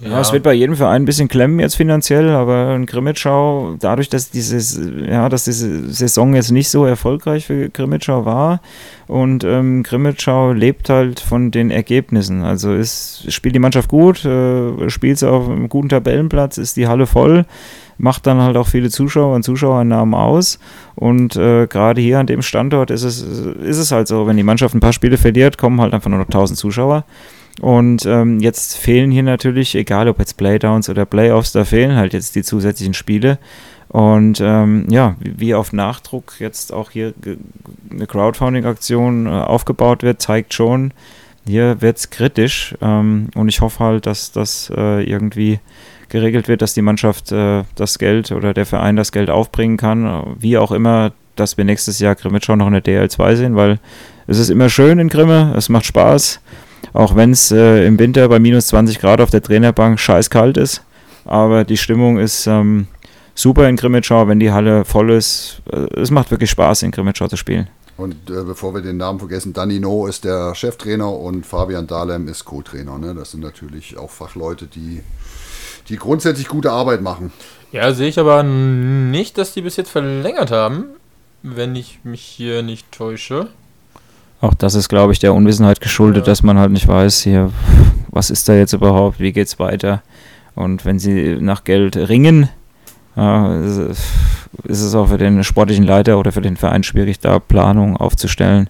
Ja. ja. es wird bei jedem Verein ein bisschen klemmen jetzt finanziell, aber in Grimmitschau, dadurch, dass dieses, ja, dass diese Saison jetzt nicht so erfolgreich für Grimmitschau war und ähm, Grimmitschau lebt halt von den Ergebnissen. Also ist, spielt die Mannschaft gut, äh, spielt sie auf einem guten Tabellenplatz, ist die Halle voll macht dann halt auch viele Zuschauer und Zuschauernamen aus. Und äh, gerade hier an dem Standort ist es, ist es halt so, wenn die Mannschaft ein paar Spiele verliert, kommen halt einfach nur noch 1000 Zuschauer. Und ähm, jetzt fehlen hier natürlich, egal ob jetzt Playdowns oder Playoffs, da fehlen halt jetzt die zusätzlichen Spiele. Und ähm, ja, wie auf Nachdruck jetzt auch hier eine Crowdfunding-Aktion äh, aufgebaut wird, zeigt schon, hier wird es kritisch. Ähm, und ich hoffe halt, dass das äh, irgendwie geregelt wird, dass die Mannschaft äh, das Geld oder der Verein das Geld aufbringen kann. Wie auch immer, dass wir nächstes Jahr Grimmitschau noch in der DL2 sehen, weil es ist immer schön in Grimme, es macht Spaß, auch wenn es äh, im Winter bei minus 20 Grad auf der Trainerbank scheiß kalt ist. Aber die Stimmung ist ähm, super in Grimmitschau, wenn die Halle voll ist. Äh, es macht wirklich Spaß, in Grimmitschau zu spielen. Und äh, bevor wir den Namen vergessen, Danino ist der Cheftrainer und Fabian Dahlem ist Co-Trainer. Ne? Das sind natürlich auch Fachleute, die die grundsätzlich gute Arbeit machen. Ja, sehe ich aber nicht, dass die bis jetzt verlängert haben, wenn ich mich hier nicht täusche. Auch das ist, glaube ich, der Unwissenheit geschuldet, ja. dass man halt nicht weiß, hier, was ist da jetzt überhaupt, wie geht es weiter. Und wenn sie nach Geld ringen, ja, ist es auch für den sportlichen Leiter oder für den Verein schwierig, da Planung aufzustellen.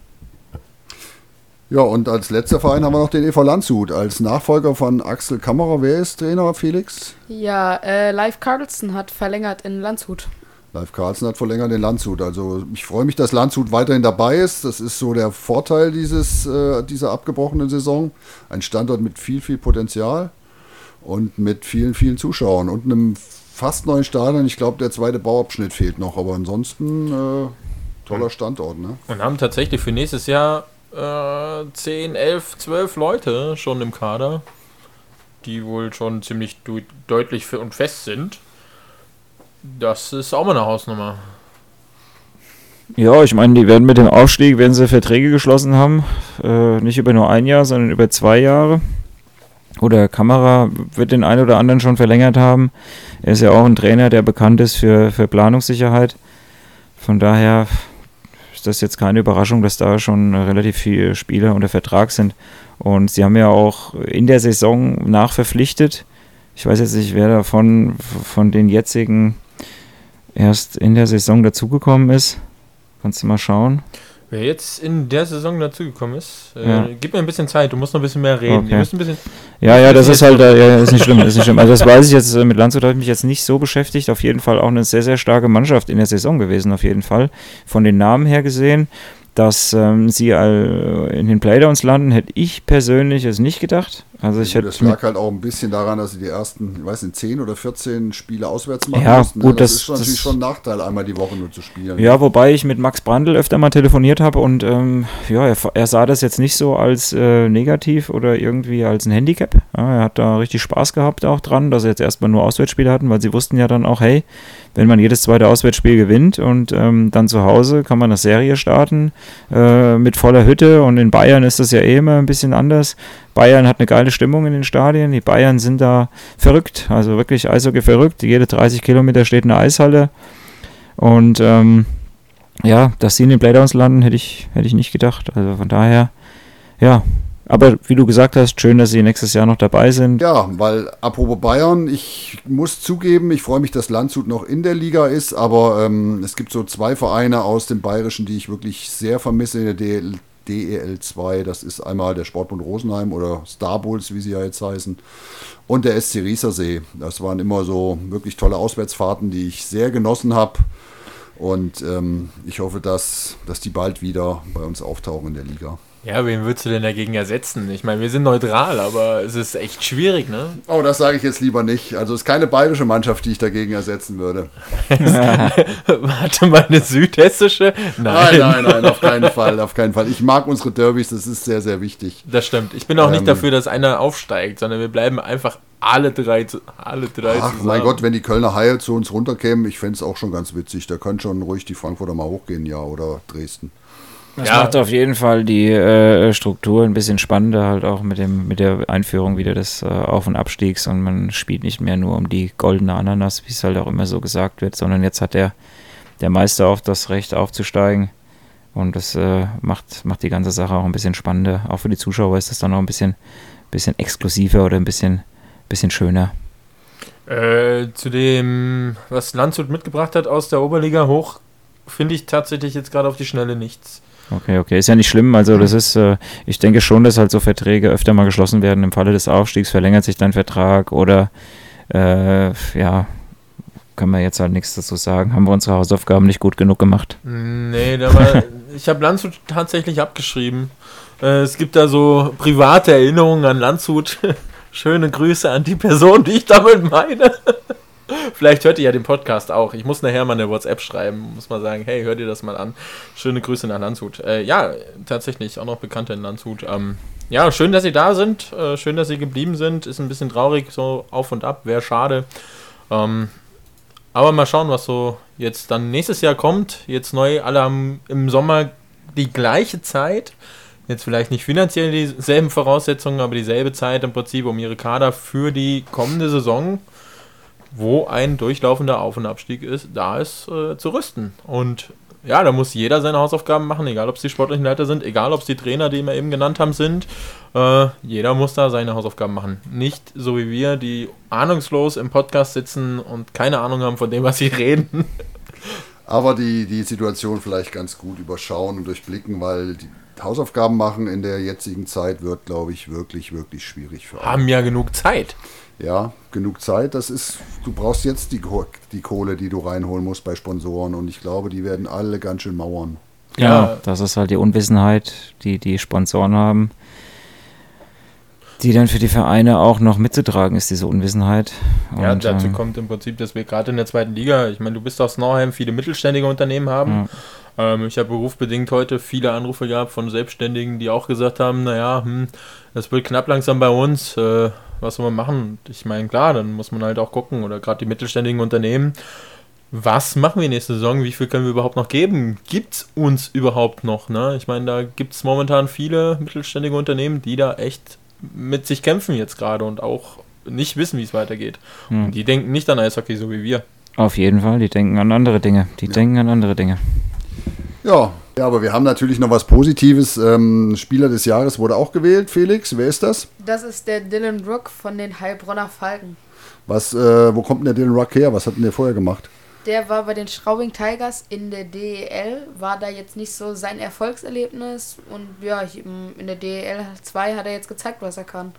Ja, und als letzter Verein haben wir noch den EV Landshut als Nachfolger von Axel Kammerer. Wer ist Trainer, Felix? Ja, äh, Live Carlson hat verlängert in Landshut. Live Carlson hat verlängert in Landshut. Also ich freue mich, dass Landshut weiterhin dabei ist. Das ist so der Vorteil dieses, äh, dieser abgebrochenen Saison. Ein Standort mit viel, viel Potenzial und mit vielen, vielen Zuschauern und einem fast neuen Stadion. Ich glaube, der zweite Bauabschnitt fehlt noch, aber ansonsten äh, toller Standort. Ne? Und haben tatsächlich für nächstes Jahr äh, 10, 11, 12 Leute schon im Kader, die wohl schon ziemlich deutlich und fest sind. Das ist auch mal eine Hausnummer. Ja, ich meine, die werden mit dem Aufstieg, werden sie Verträge geschlossen haben. Äh, nicht über nur ein Jahr, sondern über zwei Jahre. Oder Kamera wird den einen oder anderen schon verlängert haben. Er ist ja auch ein Trainer, der bekannt ist für, für Planungssicherheit. Von daher das jetzt keine Überraschung, dass da schon relativ viele Spieler unter Vertrag sind. Und sie haben ja auch in der Saison nachverpflichtet. Ich weiß jetzt nicht, wer davon von den jetzigen erst in der Saison dazugekommen ist. Kannst du mal schauen? Wer jetzt in der Saison dazugekommen ist, äh, ja. gib mir ein bisschen Zeit, du musst noch ein bisschen mehr reden. Okay. Ein bisschen, ja, ja, das ist halt, äh, ja, ist nicht schlimm, ist nicht schlimm. Also das weiß ich jetzt, äh, mit Landshut habe ich mich jetzt nicht so beschäftigt. Auf jeden Fall auch eine sehr, sehr starke Mannschaft in der Saison gewesen, auf jeden Fall. Von den Namen her gesehen dass ähm, sie in den Playdowns landen, hätte ich persönlich es nicht gedacht. Also ich hätte das lag halt auch ein bisschen daran, dass sie die ersten, ich weiß nicht, 10 oder 14 Spiele auswärts machen ja, mussten. Gut, das, das ist natürlich das, schon ein Nachteil, einmal die Woche nur zu spielen. Ja, wobei ich mit Max Brandl öfter mal telefoniert habe und ähm, ja, er, er, sah das jetzt nicht so als äh, negativ oder irgendwie als ein Handicap. Ja, er hat da richtig Spaß gehabt auch dran, dass er jetzt erstmal nur Auswärtsspiele hatten, weil sie wussten ja dann auch, hey, wenn man jedes zweite Auswärtsspiel gewinnt und ähm, dann zu Hause kann man eine Serie starten äh, mit voller Hütte und in Bayern ist das ja eh immer ein bisschen anders. Bayern hat eine geile Stimmung in den Stadien. Die Bayern sind da verrückt, also wirklich Eishockey verrückt. Jede 30 Kilometer steht eine Eishalle. Und ähm, ja, dass sie in den Playdowns landen, hätte ich, hätte ich nicht gedacht. Also von daher, ja, aber wie du gesagt hast, schön, dass sie nächstes Jahr noch dabei sind. Ja, weil apropos Bayern, ich muss zugeben, ich freue mich, dass Landshut noch in der Liga ist, aber ähm, es gibt so zwei Vereine aus dem Bayerischen, die ich wirklich sehr vermisse in der DL DEL 2. Das ist einmal der Sportbund Rosenheim oder Star Bulls, wie sie ja jetzt heißen, und der SC Riesersee. Das waren immer so wirklich tolle Auswärtsfahrten, die ich sehr genossen habe. Und ähm, ich hoffe, dass, dass die bald wieder bei uns auftauchen in der Liga. Ja, wen würdest du denn dagegen ersetzen? Ich meine, wir sind neutral, aber es ist echt schwierig, ne? Oh, das sage ich jetzt lieber nicht. Also es ist keine bayerische Mannschaft, die ich dagegen ersetzen würde. Warte mal, eine südhessische? Nein. nein, nein, nein, auf keinen Fall, auf keinen Fall. Ich mag unsere Derbys, das ist sehr, sehr wichtig. Das stimmt. Ich bin auch ähm, nicht dafür, dass einer aufsteigt, sondern wir bleiben einfach alle drei, alle drei Ach, zusammen. mein Gott, wenn die Kölner Haie zu uns runterkämen, ich fände es auch schon ganz witzig. Da können schon ruhig die Frankfurter mal hochgehen, ja, oder Dresden. Das ja. macht auf jeden Fall die äh, Struktur ein bisschen spannender, halt auch mit, dem, mit der Einführung wieder des äh, Auf- und Abstiegs und man spielt nicht mehr nur um die goldene Ananas, wie es halt auch immer so gesagt wird, sondern jetzt hat der, der Meister auch das Recht aufzusteigen und das äh, macht, macht die ganze Sache auch ein bisschen spannender. Auch für die Zuschauer ist das dann auch ein bisschen, bisschen exklusiver oder ein bisschen, bisschen schöner. Äh, zu dem, was Landshut mitgebracht hat aus der Oberliga hoch, finde ich tatsächlich jetzt gerade auf die Schnelle nichts. Okay, okay. Ist ja nicht schlimm. Also das ist, äh, ich denke schon, dass halt so Verträge öfter mal geschlossen werden. Im Falle des Aufstiegs verlängert sich dein Vertrag oder äh, ja, können wir jetzt halt nichts dazu sagen. Haben wir unsere Hausaufgaben nicht gut genug gemacht? Nee, war, ich habe Landshut tatsächlich abgeschrieben. Äh, es gibt da so private Erinnerungen an Landshut. Schöne Grüße an die Person, die ich damit meine. Vielleicht hört ihr ja den Podcast auch. Ich muss nachher mal eine WhatsApp schreiben. Muss mal sagen, hey, hört ihr das mal an. Schöne Grüße nach Landshut. Äh, ja, tatsächlich, auch noch Bekannte in Landshut. Ähm, ja, schön, dass Sie da sind. Äh, schön, dass Sie geblieben sind. Ist ein bisschen traurig, so auf und ab. Wäre schade. Ähm, aber mal schauen, was so jetzt dann nächstes Jahr kommt. Jetzt neu, alle haben im Sommer die gleiche Zeit. Jetzt vielleicht nicht finanziell dieselben Voraussetzungen, aber dieselbe Zeit im Prinzip, um ihre Kader für die kommende Saison wo ein durchlaufender Auf- und Abstieg ist, da ist, äh, zu rüsten. Und ja, da muss jeder seine Hausaufgaben machen, egal ob es die sportlichen Leiter sind, egal ob es die Trainer, die wir eben genannt haben, sind. Äh, jeder muss da seine Hausaufgaben machen. Nicht so wie wir, die ahnungslos im Podcast sitzen und keine Ahnung haben von dem, was sie reden. Aber die, die Situation vielleicht ganz gut überschauen und durchblicken, weil die Hausaufgaben machen in der jetzigen Zeit wird, glaube ich, wirklich, wirklich schwierig für alle. Haben ja genug Zeit ja, genug Zeit. Das ist, du brauchst jetzt die, die Kohle, die du reinholen musst bei Sponsoren und ich glaube, die werden alle ganz schön mauern. Ja, ja das ist halt die Unwissenheit, die die Sponsoren haben, die dann für die Vereine auch noch mitzutragen ist, diese Unwissenheit. Und, ja, dazu ähm, kommt im Prinzip, dass wir gerade in der zweiten Liga, ich meine, du bist aus Nauheim, viele mittelständige Unternehmen haben. Ja. Ähm, ich habe berufsbedingt heute viele Anrufe gehabt von Selbstständigen, die auch gesagt haben, naja, hm, das wird knapp langsam bei uns. Äh, was soll man machen? Ich meine, klar, dann muss man halt auch gucken, oder gerade die mittelständigen Unternehmen, was machen wir nächste Saison? Wie viel können wir überhaupt noch geben? Gibt es uns überhaupt noch? Ne? Ich meine, da gibt es momentan viele mittelständige Unternehmen, die da echt mit sich kämpfen jetzt gerade und auch nicht wissen, wie es weitergeht. Hm. Die denken nicht an Eishockey, so wie wir. Auf jeden Fall, die denken an andere Dinge. Die ja. denken an andere Dinge. Ja, ja, aber wir haben natürlich noch was Positives. Ähm, Spieler des Jahres wurde auch gewählt. Felix, wer ist das? Das ist der Dylan Rook von den Heilbronner Falken. Was, äh, wo kommt denn der Dylan Rook her? Was hat denn der vorher gemacht? der war bei den Straubing Tigers in der DEL, war da jetzt nicht so sein Erfolgserlebnis und ja, in der DEL 2 hat er jetzt gezeigt, was er kann.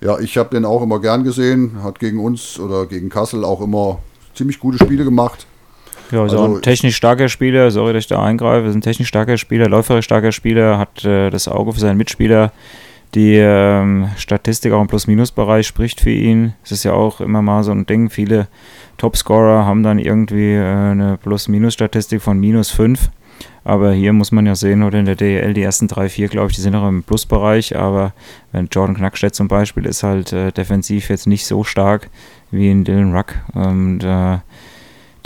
Ja, ich habe den auch immer gern gesehen, hat gegen uns oder gegen Kassel auch immer ziemlich gute Spiele gemacht. Ja, ist also auch ein technisch starker Spieler, sorry, dass ich da eingreife, ist ein technisch starker Spieler, läuferisch starker Spieler, hat äh, das Auge für seinen Mitspieler. Die ähm, Statistik auch im Plus-Minus-Bereich spricht für ihn. Es ist ja auch immer mal so ein Ding, viele Topscorer haben dann irgendwie äh, eine Plus-Minus-Statistik von minus 5. Aber hier muss man ja sehen, oder in der DL die ersten drei, vier, glaube ich, die sind noch im Plusbereich. Aber wenn Jordan Knackstedt zum Beispiel ist halt äh, defensiv jetzt nicht so stark wie in Dylan Ruck. Und äh,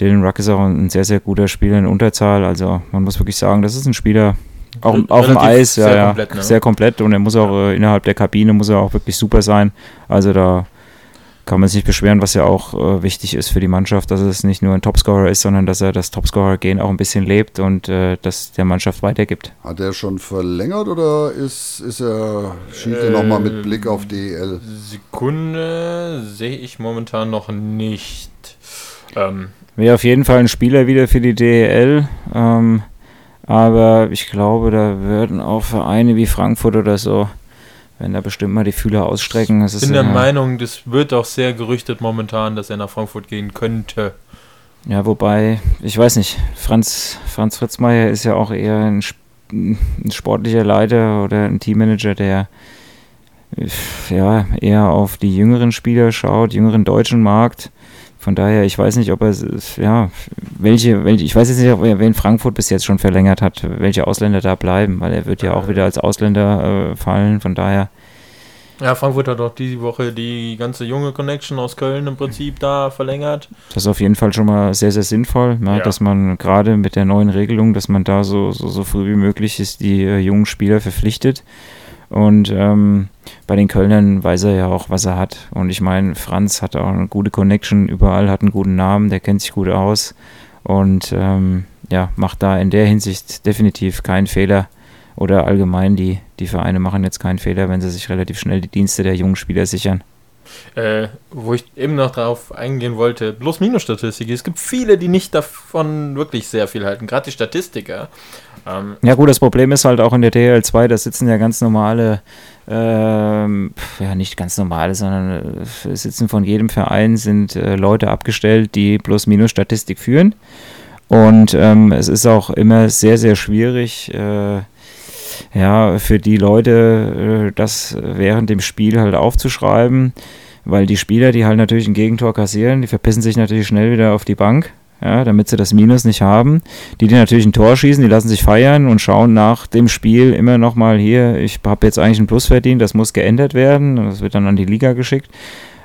Dylan Ruck ist auch ein sehr, sehr guter Spieler in Unterzahl. Also man muss wirklich sagen, das ist ein Spieler, auch auf dem Eis, ja, sehr, ja, komplett, ne? sehr komplett. Und er muss auch ja. äh, innerhalb der Kabine muss er auch wirklich super sein. Also da kann man sich nicht beschweren, was ja auch äh, wichtig ist für die Mannschaft, dass es nicht nur ein Topscorer ist, sondern dass er das Topscorer-Gehen auch ein bisschen lebt und äh, das der Mannschaft weitergibt. Hat er schon verlängert oder ist, ist er, schielt er nochmal mit Blick auf DEL? Sekunde sehe ich momentan noch nicht. Ähm. Wäre auf jeden Fall ein Spieler wieder für die DEL. Ähm, aber ich glaube, da würden auch Vereine wie Frankfurt oder so wenn da bestimmt mal die Fühler ausstrecken. Ich bin der Meinung, das wird auch sehr gerüchtet momentan, dass er nach Frankfurt gehen könnte. Ja, wobei, ich weiß nicht, Franz, Franz Fritzmeier ist ja auch eher ein, ein sportlicher Leiter oder ein Teammanager, der ja eher auf die jüngeren Spieler schaut, jüngeren deutschen Markt. Von daher, ich weiß nicht, ob er, ja, welche, welche, ich weiß jetzt nicht, ob er wen Frankfurt bis jetzt schon verlängert hat, welche Ausländer da bleiben, weil er wird ja auch wieder als Ausländer äh, fallen, von daher. Ja, Frankfurt hat auch diese Woche die ganze junge Connection aus Köln im Prinzip da verlängert. Das ist auf jeden Fall schon mal sehr, sehr sinnvoll, ja, ja. dass man gerade mit der neuen Regelung, dass man da so, so, so früh wie möglich ist, die äh, jungen Spieler verpflichtet. Und ähm, bei den Kölnern weiß er ja auch, was er hat. Und ich meine, Franz hat auch eine gute Connection überall, hat einen guten Namen, der kennt sich gut aus und ähm, ja, macht da in der Hinsicht definitiv keinen Fehler. Oder allgemein, die, die Vereine machen jetzt keinen Fehler, wenn sie sich relativ schnell die Dienste der jungen Spieler sichern. Äh, wo ich eben noch darauf eingehen wollte, bloß Minus-Statistik. Es gibt viele, die nicht davon wirklich sehr viel halten, gerade die Statistiker. Ähm, ja gut, das Problem ist halt auch in der DL2, da sitzen ja ganz normale, ähm, ja nicht ganz normale, sondern äh, sitzen von jedem Verein, sind äh, Leute abgestellt, die Plus-Minus-Statistik führen. Und ähm, es ist auch immer sehr, sehr schwierig, äh, ja, für die Leute äh, das während dem Spiel halt aufzuschreiben, weil die Spieler, die halt natürlich ein Gegentor kassieren, die verpissen sich natürlich schnell wieder auf die Bank ja, damit sie das Minus nicht haben. Die, die natürlich ein Tor schießen, die lassen sich feiern und schauen nach dem Spiel immer nochmal hier, ich habe jetzt eigentlich einen Plus verdient, das muss geändert werden. Das wird dann an die Liga geschickt.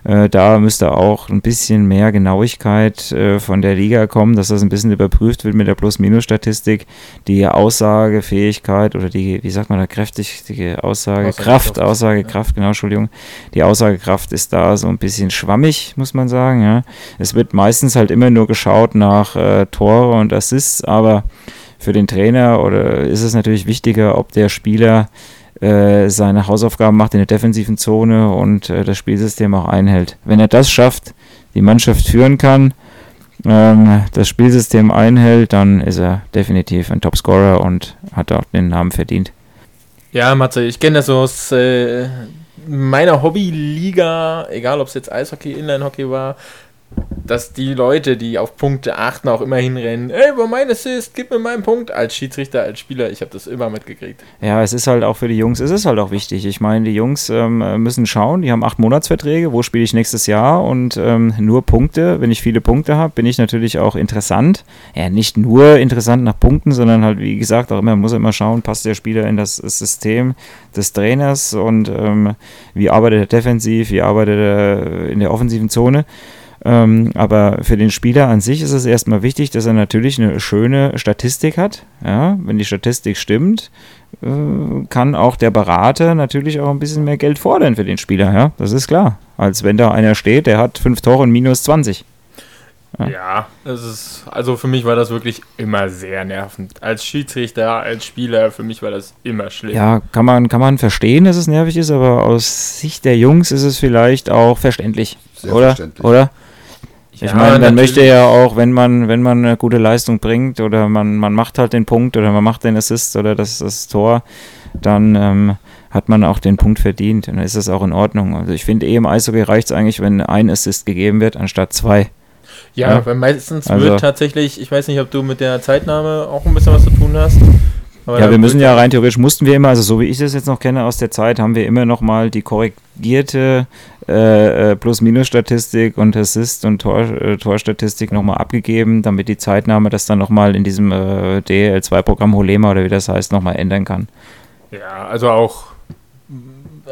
Äh, da müsste auch ein bisschen mehr Genauigkeit äh, von der Liga kommen, dass das ein bisschen überprüft wird mit der Plus-Minus-Statistik. Die Aussagefähigkeit oder die, wie sagt man da, kräftige Aussagekraft, Aussagekraft, genau, Entschuldigung. Die Aussagekraft ist da so ein bisschen schwammig, muss man sagen. Ja. Es wird meistens halt immer nur geschaut nach äh, Tore und Assists, aber für den Trainer oder ist es natürlich wichtiger, ob der Spieler äh, seine Hausaufgaben macht in der defensiven Zone und äh, das Spielsystem auch einhält. Wenn er das schafft, die Mannschaft führen kann, ähm, das Spielsystem einhält, dann ist er definitiv ein Topscorer und hat auch den Namen verdient. Ja, Matze, ich kenne das aus äh, meiner Hobbyliga, egal ob es jetzt Eishockey, Inline-Hockey war, dass die Leute, die auf Punkte achten, auch immer hinrennen, ey, wo mein Assist, gib mir meinen Punkt, als Schiedsrichter, als Spieler, ich habe das immer mitgekriegt. Ja, es ist halt auch für die Jungs, es ist halt auch wichtig. Ich meine, die Jungs ähm, müssen schauen, die haben acht Monatsverträge, wo spiele ich nächstes Jahr und ähm, nur Punkte, wenn ich viele Punkte habe, bin ich natürlich auch interessant. Ja, nicht nur interessant nach Punkten, sondern halt, wie gesagt, auch immer, muss immer schauen, passt der Spieler in das System des Trainers und ähm, wie arbeitet er defensiv, wie arbeitet er in der offensiven Zone. Ähm, aber für den Spieler an sich ist es erstmal wichtig, dass er natürlich eine schöne Statistik hat. Ja, wenn die Statistik stimmt, äh, kann auch der Berater natürlich auch ein bisschen mehr Geld fordern für den Spieler. Ja, das ist klar. Als wenn da einer steht, der hat fünf Tore und minus 20. Ja, ja ist, also für mich war das wirklich immer sehr nervend. Als Schiedsrichter, als Spieler, für mich war das immer schlimm. Ja, kann man, kann man verstehen, dass es nervig ist, aber aus Sicht der Jungs ist es vielleicht auch verständlich. Sehr oder? verständlich. Oder? Ich ja, meine, man möchte ja auch, wenn man, wenn man eine gute Leistung bringt oder man, man macht halt den Punkt oder man macht den Assist oder das, das Tor, dann ähm, hat man auch den Punkt verdient und dann ist das auch in Ordnung. Also ich finde eh im Eishockey reicht es eigentlich, wenn ein Assist gegeben wird, anstatt zwei. Ja, ja. weil meistens also, wird tatsächlich, ich weiß nicht, ob du mit der Zeitnahme auch ein bisschen was zu tun hast. Aber ja, wir müssen ja rein theoretisch mussten wir immer, also so wie ich es jetzt noch kenne aus der Zeit, haben wir immer noch mal die korrigierte äh, äh Plus-Minus-Statistik und Assist- und Tor, äh, Torstatistik nochmal abgegeben, damit die Zeitnahme das dann nochmal in diesem äh, DL2-Programm Holema oder wie das heißt, nochmal ändern kann. Ja, also auch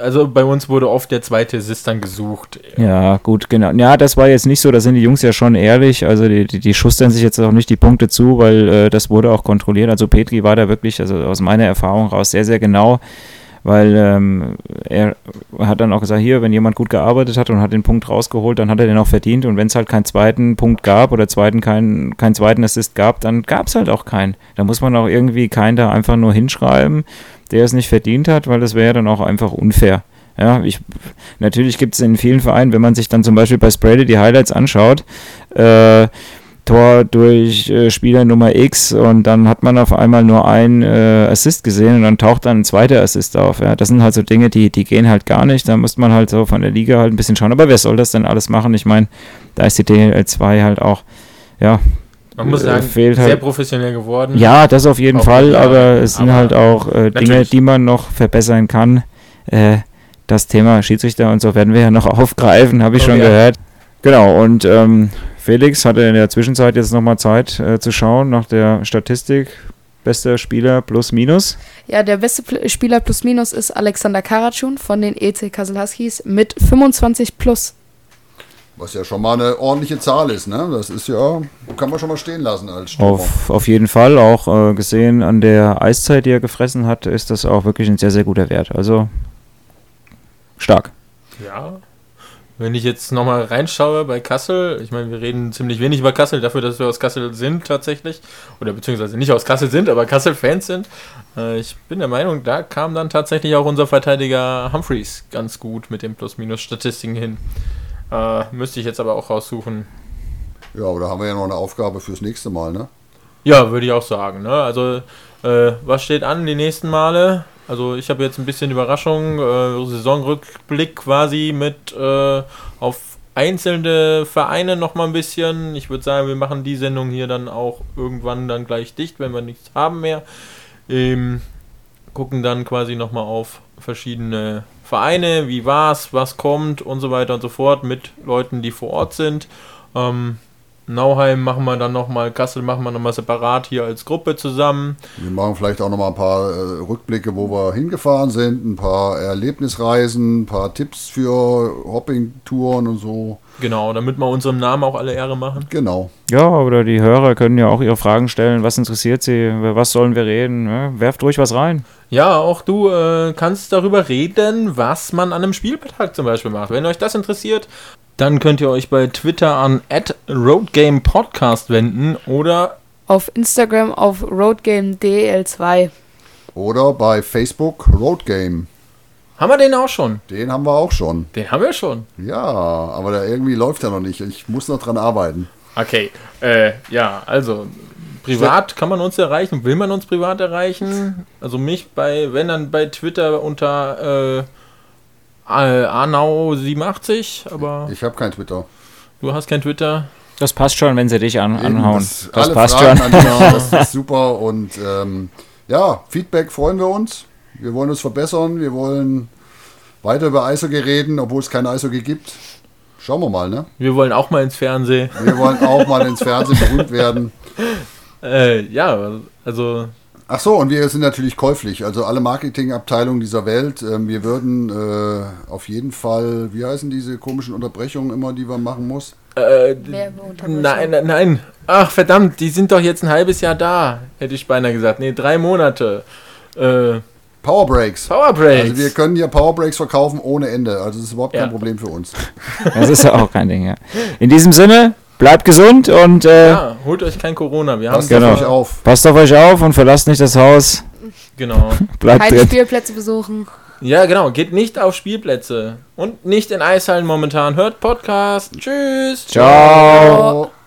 also bei uns wurde oft der zweite Assist dann gesucht. Ja, gut, genau. Ja, das war jetzt nicht so, da sind die Jungs ja schon ehrlich. Also die, die, die schustern sich jetzt auch nicht die Punkte zu, weil äh, das wurde auch kontrolliert. Also Petri war da wirklich, also aus meiner Erfahrung raus, sehr, sehr genau. Weil ähm, er hat dann auch gesagt, hier, wenn jemand gut gearbeitet hat und hat den Punkt rausgeholt, dann hat er den auch verdient. Und wenn es halt keinen zweiten Punkt gab oder zweiten keinen keinen zweiten Assist gab, dann gab es halt auch keinen. Da muss man auch irgendwie keinen da einfach nur hinschreiben der es nicht verdient hat, weil das wäre dann auch einfach unfair. Ja, ich, natürlich gibt es in vielen Vereinen, wenn man sich dann zum Beispiel bei Sprayde die Highlights anschaut, äh, Tor durch äh, Spieler Nummer X und dann hat man auf einmal nur einen äh, Assist gesehen und dann taucht dann ein zweiter Assist auf. Ja. Das sind halt so Dinge, die, die gehen halt gar nicht. Da muss man halt so von der Liga halt ein bisschen schauen. Aber wer soll das denn alles machen? Ich meine, da ist die DL 2 halt auch, ja, man muss äh, sagen, fehlt sehr halt, professionell geworden. Ja, das auf jeden Fall, aber es sind aber halt auch äh, Dinge, die man noch verbessern kann. Äh, das Thema Schiedsrichter und so werden wir ja noch aufgreifen, habe ich oh, schon ja. gehört. Genau, und ähm, Felix hatte in der Zwischenzeit jetzt nochmal Zeit äh, zu schauen nach der Statistik. Bester Spieler plus minus? Ja, der beste Pl Spieler plus minus ist Alexander Karatschun von den EC Kassel Huskies mit 25 plus. Was ja schon mal eine ordentliche Zahl ist, ne? Das ist ja, kann man schon mal stehen lassen als Stürmer. Auf, auf jeden Fall, auch äh, gesehen an der Eiszeit, die er gefressen hat, ist das auch wirklich ein sehr, sehr guter Wert. Also stark. Ja. Wenn ich jetzt nochmal reinschaue bei Kassel, ich meine, wir reden ziemlich wenig über Kassel, dafür, dass wir aus Kassel sind tatsächlich, oder beziehungsweise nicht aus Kassel sind, aber Kassel-Fans sind. Äh, ich bin der Meinung, da kam dann tatsächlich auch unser Verteidiger Humphreys ganz gut mit den Plus-Minus-Statistiken hin. Äh, müsste ich jetzt aber auch raussuchen. Ja, oder haben wir ja noch eine Aufgabe fürs nächste Mal, ne? Ja, würde ich auch sagen. Ne? Also, äh, was steht an die nächsten Male? Also, ich habe jetzt ein bisschen Überraschung, äh, Saisonrückblick quasi mit äh, auf einzelne Vereine nochmal ein bisschen. Ich würde sagen, wir machen die Sendung hier dann auch irgendwann dann gleich dicht, wenn wir nichts haben mehr. Ähm, gucken dann quasi nochmal auf verschiedene Vereine, wie war's, was kommt und so weiter und so fort mit Leuten, die vor Ort sind. Ähm, Nauheim machen wir dann nochmal, Kassel machen wir nochmal separat hier als Gruppe zusammen. Wir machen vielleicht auch nochmal ein paar äh, Rückblicke, wo wir hingefahren sind, ein paar Erlebnisreisen, ein paar Tipps für Hopping-Touren und so. Genau, damit wir unserem Namen auch alle Ehre machen. Genau. Ja, oder die Hörer können ja auch ihre Fragen stellen. Was interessiert sie? Was sollen wir reden? Ja, werft ruhig was rein. Ja, auch du äh, kannst darüber reden, was man an einem Spieltag zum Beispiel macht. Wenn euch das interessiert, dann könnt ihr euch bei Twitter an @roadgamepodcast wenden oder auf Instagram auf roadgamedl2 oder bei Facebook Roadgame. Haben wir den auch schon? Den haben wir auch schon. Den haben wir schon. Ja, aber der irgendwie läuft er noch nicht. Ich muss noch dran arbeiten. Okay, äh, ja, also privat kann man uns erreichen. Will man uns privat erreichen? Also mich bei, wenn dann bei Twitter unter äh, Arnau87, aber. Ich habe kein Twitter. Du hast kein Twitter? Das passt schon, wenn sie dich an, anhauen. Das, das passt Fragen schon. das ist super und ähm, ja, Feedback freuen wir uns. Wir wollen uns verbessern. Wir wollen weiter über Eishockey reden, obwohl es kein Eishockey gibt. Schauen wir mal, ne? Wir wollen auch mal ins Fernsehen. Wir wollen auch mal ins Fernsehen berühmt werden. Äh, ja, also. Ach so, und wir sind natürlich käuflich. Also alle Marketingabteilungen dieser Welt. Äh, wir würden äh, auf jeden Fall, wie heißen diese komischen Unterbrechungen immer, die man machen muss? Äh, nein, nein, nein. Ach verdammt, die sind doch jetzt ein halbes Jahr da, hätte ich beinahe gesagt. Nee, drei Monate. Äh, Powerbreaks. Powerbreaks. Also wir können ja Powerbreaks verkaufen ohne Ende. Also das ist überhaupt ja. kein Problem für uns. Das ist ja auch kein Ding, ja. In diesem Sinne, bleibt gesund und äh, ja, holt euch kein Corona. Wir passt genau. auf euch auf. Passt auf euch auf und verlasst nicht das Haus. Genau. bleibt Keine drin. Spielplätze besuchen. Ja, genau. Geht nicht auf Spielplätze und nicht in Eishallen momentan. Hört Podcast. Tschüss. Ciao. Ciao.